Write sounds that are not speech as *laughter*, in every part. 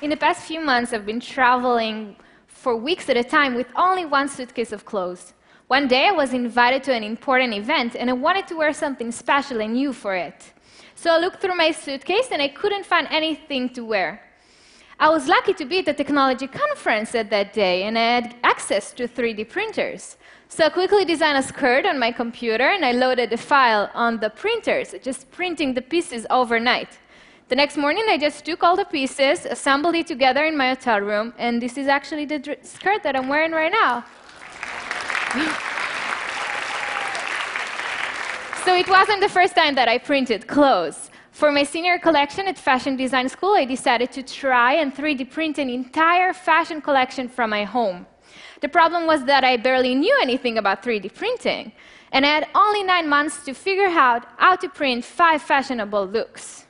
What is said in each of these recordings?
In the past few months, I've been traveling for weeks at a time with only one suitcase of clothes. One day, I was invited to an important event, and I wanted to wear something special and new for it. So I looked through my suitcase, and I couldn't find anything to wear. I was lucky to be at a technology conference at that day, and I had access to 3D printers. So I quickly designed a skirt on my computer, and I loaded the file on the printers, just printing the pieces overnight. The next morning, I just took all the pieces, assembled it together in my hotel room, and this is actually the skirt that I'm wearing right now. *laughs* so it wasn't the first time that I printed clothes. For my senior collection at Fashion Design School, I decided to try and 3D print an entire fashion collection from my home. The problem was that I barely knew anything about 3D printing, and I had only nine months to figure out how to print five fashionable looks.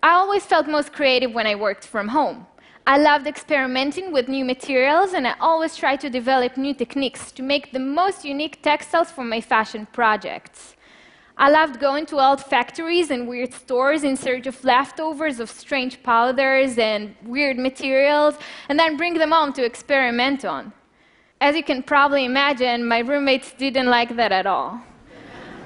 I always felt most creative when I worked from home. I loved experimenting with new materials, and I always tried to develop new techniques to make the most unique textiles for my fashion projects. I loved going to old factories and weird stores in search of leftovers of strange powders and weird materials, and then bring them home to experiment on. As you can probably imagine, my roommates didn't like that at all.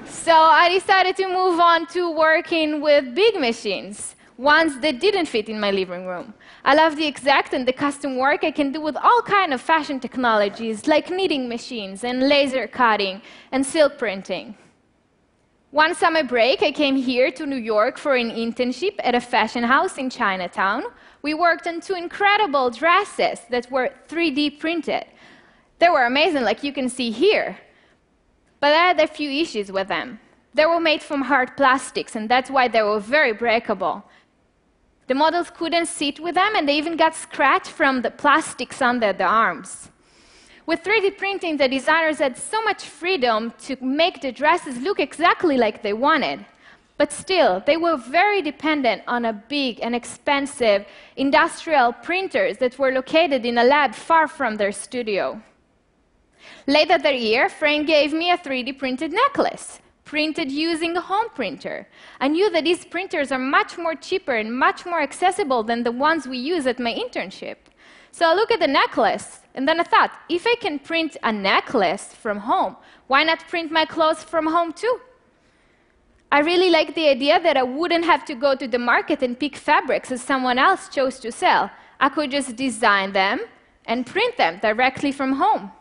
so I decided to move on to working with big machines, ones that didn't fit in my living room. I love the exact and the custom work I can do with all kind of fashion technologies like knitting machines and laser cutting and silk printing. One summer break, I came here to New York for an internship at a fashion house in Chinatown. We worked on two incredible dresses that were 3D printed. They were amazing, like you can see here. But I had a few issues with them. They were made from hard plastics, and that's why they were very breakable. The models couldn't sit with them, and they even got scratched from the plastics under the arms. With 3D printing, the designers had so much freedom to make the dresses look exactly like they wanted. But still, they were very dependent on a big and expensive industrial printers that were located in a lab far from their studio. Later that year, Frank gave me a 3D printed necklace printed using a home printer. I knew that these printers are much more cheaper and much more accessible than the ones we use at my internship. So I looked at the necklace, and then I thought, if I can print a necklace from home, why not print my clothes from home too? I really liked the idea that I wouldn't have to go to the market and pick fabrics as someone else chose to sell. I could just design them and print them directly from home.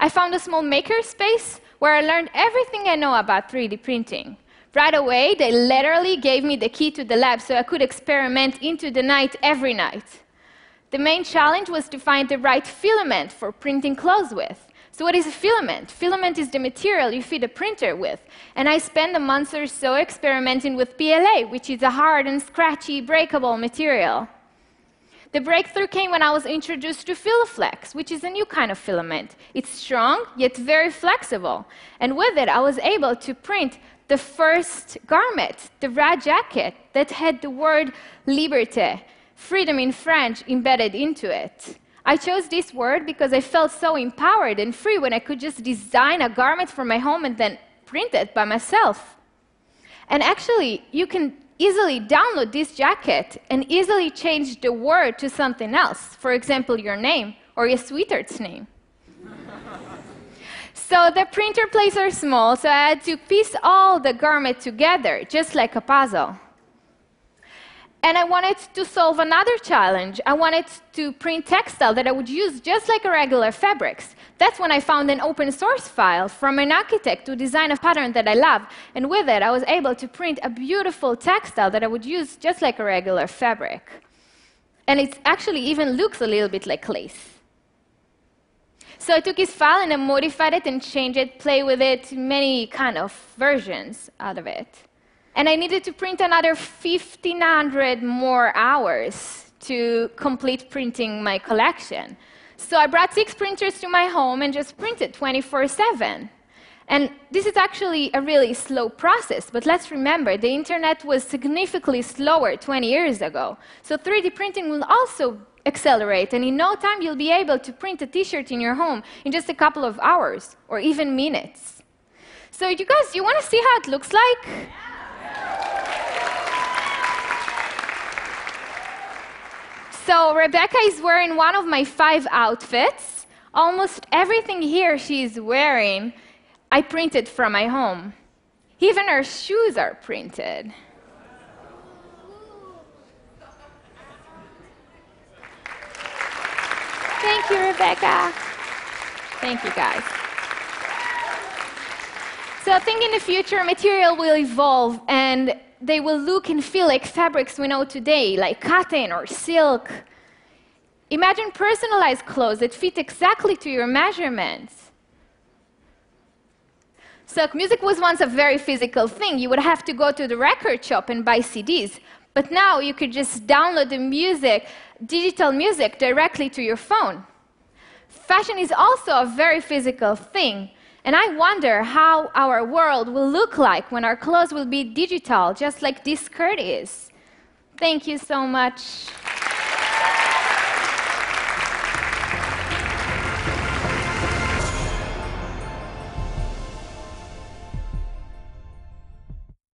I found a small maker space where I learned everything I know about 3D printing. Right away, they literally gave me the key to the lab so I could experiment into the night every night. The main challenge was to find the right filament for printing clothes with. So, what is a filament? Filament is the material you feed a printer with. And I spent a month or so experimenting with PLA, which is a hard and scratchy, breakable material. The breakthrough came when I was introduced to Filaflex, which is a new kind of filament. It's strong, yet very flexible. And with it, I was able to print the first garment, the red jacket, that had the word liberté, freedom in French, embedded into it. I chose this word because I felt so empowered and free when I could just design a garment for my home and then print it by myself. And actually, you can easily download this jacket and easily change the word to something else, for example, your name or your sweetheart's name. so the printer plates are small, so I had to piece all the garment together, just like a puzzle. And I wanted to solve another challenge. I wanted to print textile that I would use just like a regular fabrics. That's when I found an open source file from an architect to design a pattern that I love. And with it, I was able to print a beautiful textile that I would use just like a regular fabric. And it actually even looks a little bit like lace. So I took his file and I modified it and changed it, play with it, many kind of versions out of it. And I needed to print another 1,500 more hours to complete printing my collection. So I brought six printers to my home and just printed 24 7. And this is actually a really slow process, but let's remember the internet was significantly slower 20 years ago. So 3D printing will also accelerate, and in no time you'll be able to print a t shirt in your home in just a couple of hours or even minutes. So, you guys, you want to see how it looks like? So Rebecca is wearing one of my five outfits. Almost everything here she's wearing, I printed from my home. Even her shoes are printed. Thank you, Rebecca. Thank you, guys. So I think in the future, material will evolve and they will look and feel like fabrics we know today, like cotton or silk. Imagine personalized clothes that fit exactly to your measurements. So music was once a very physical thing. You would have to go to the record shop and buy CDs. But now you could just download the music, digital music, directly to your phone. Fashion is also a very physical thing. And I wonder how our world will look like when our clothes will be digital, just like this skirt is. Thank you so much.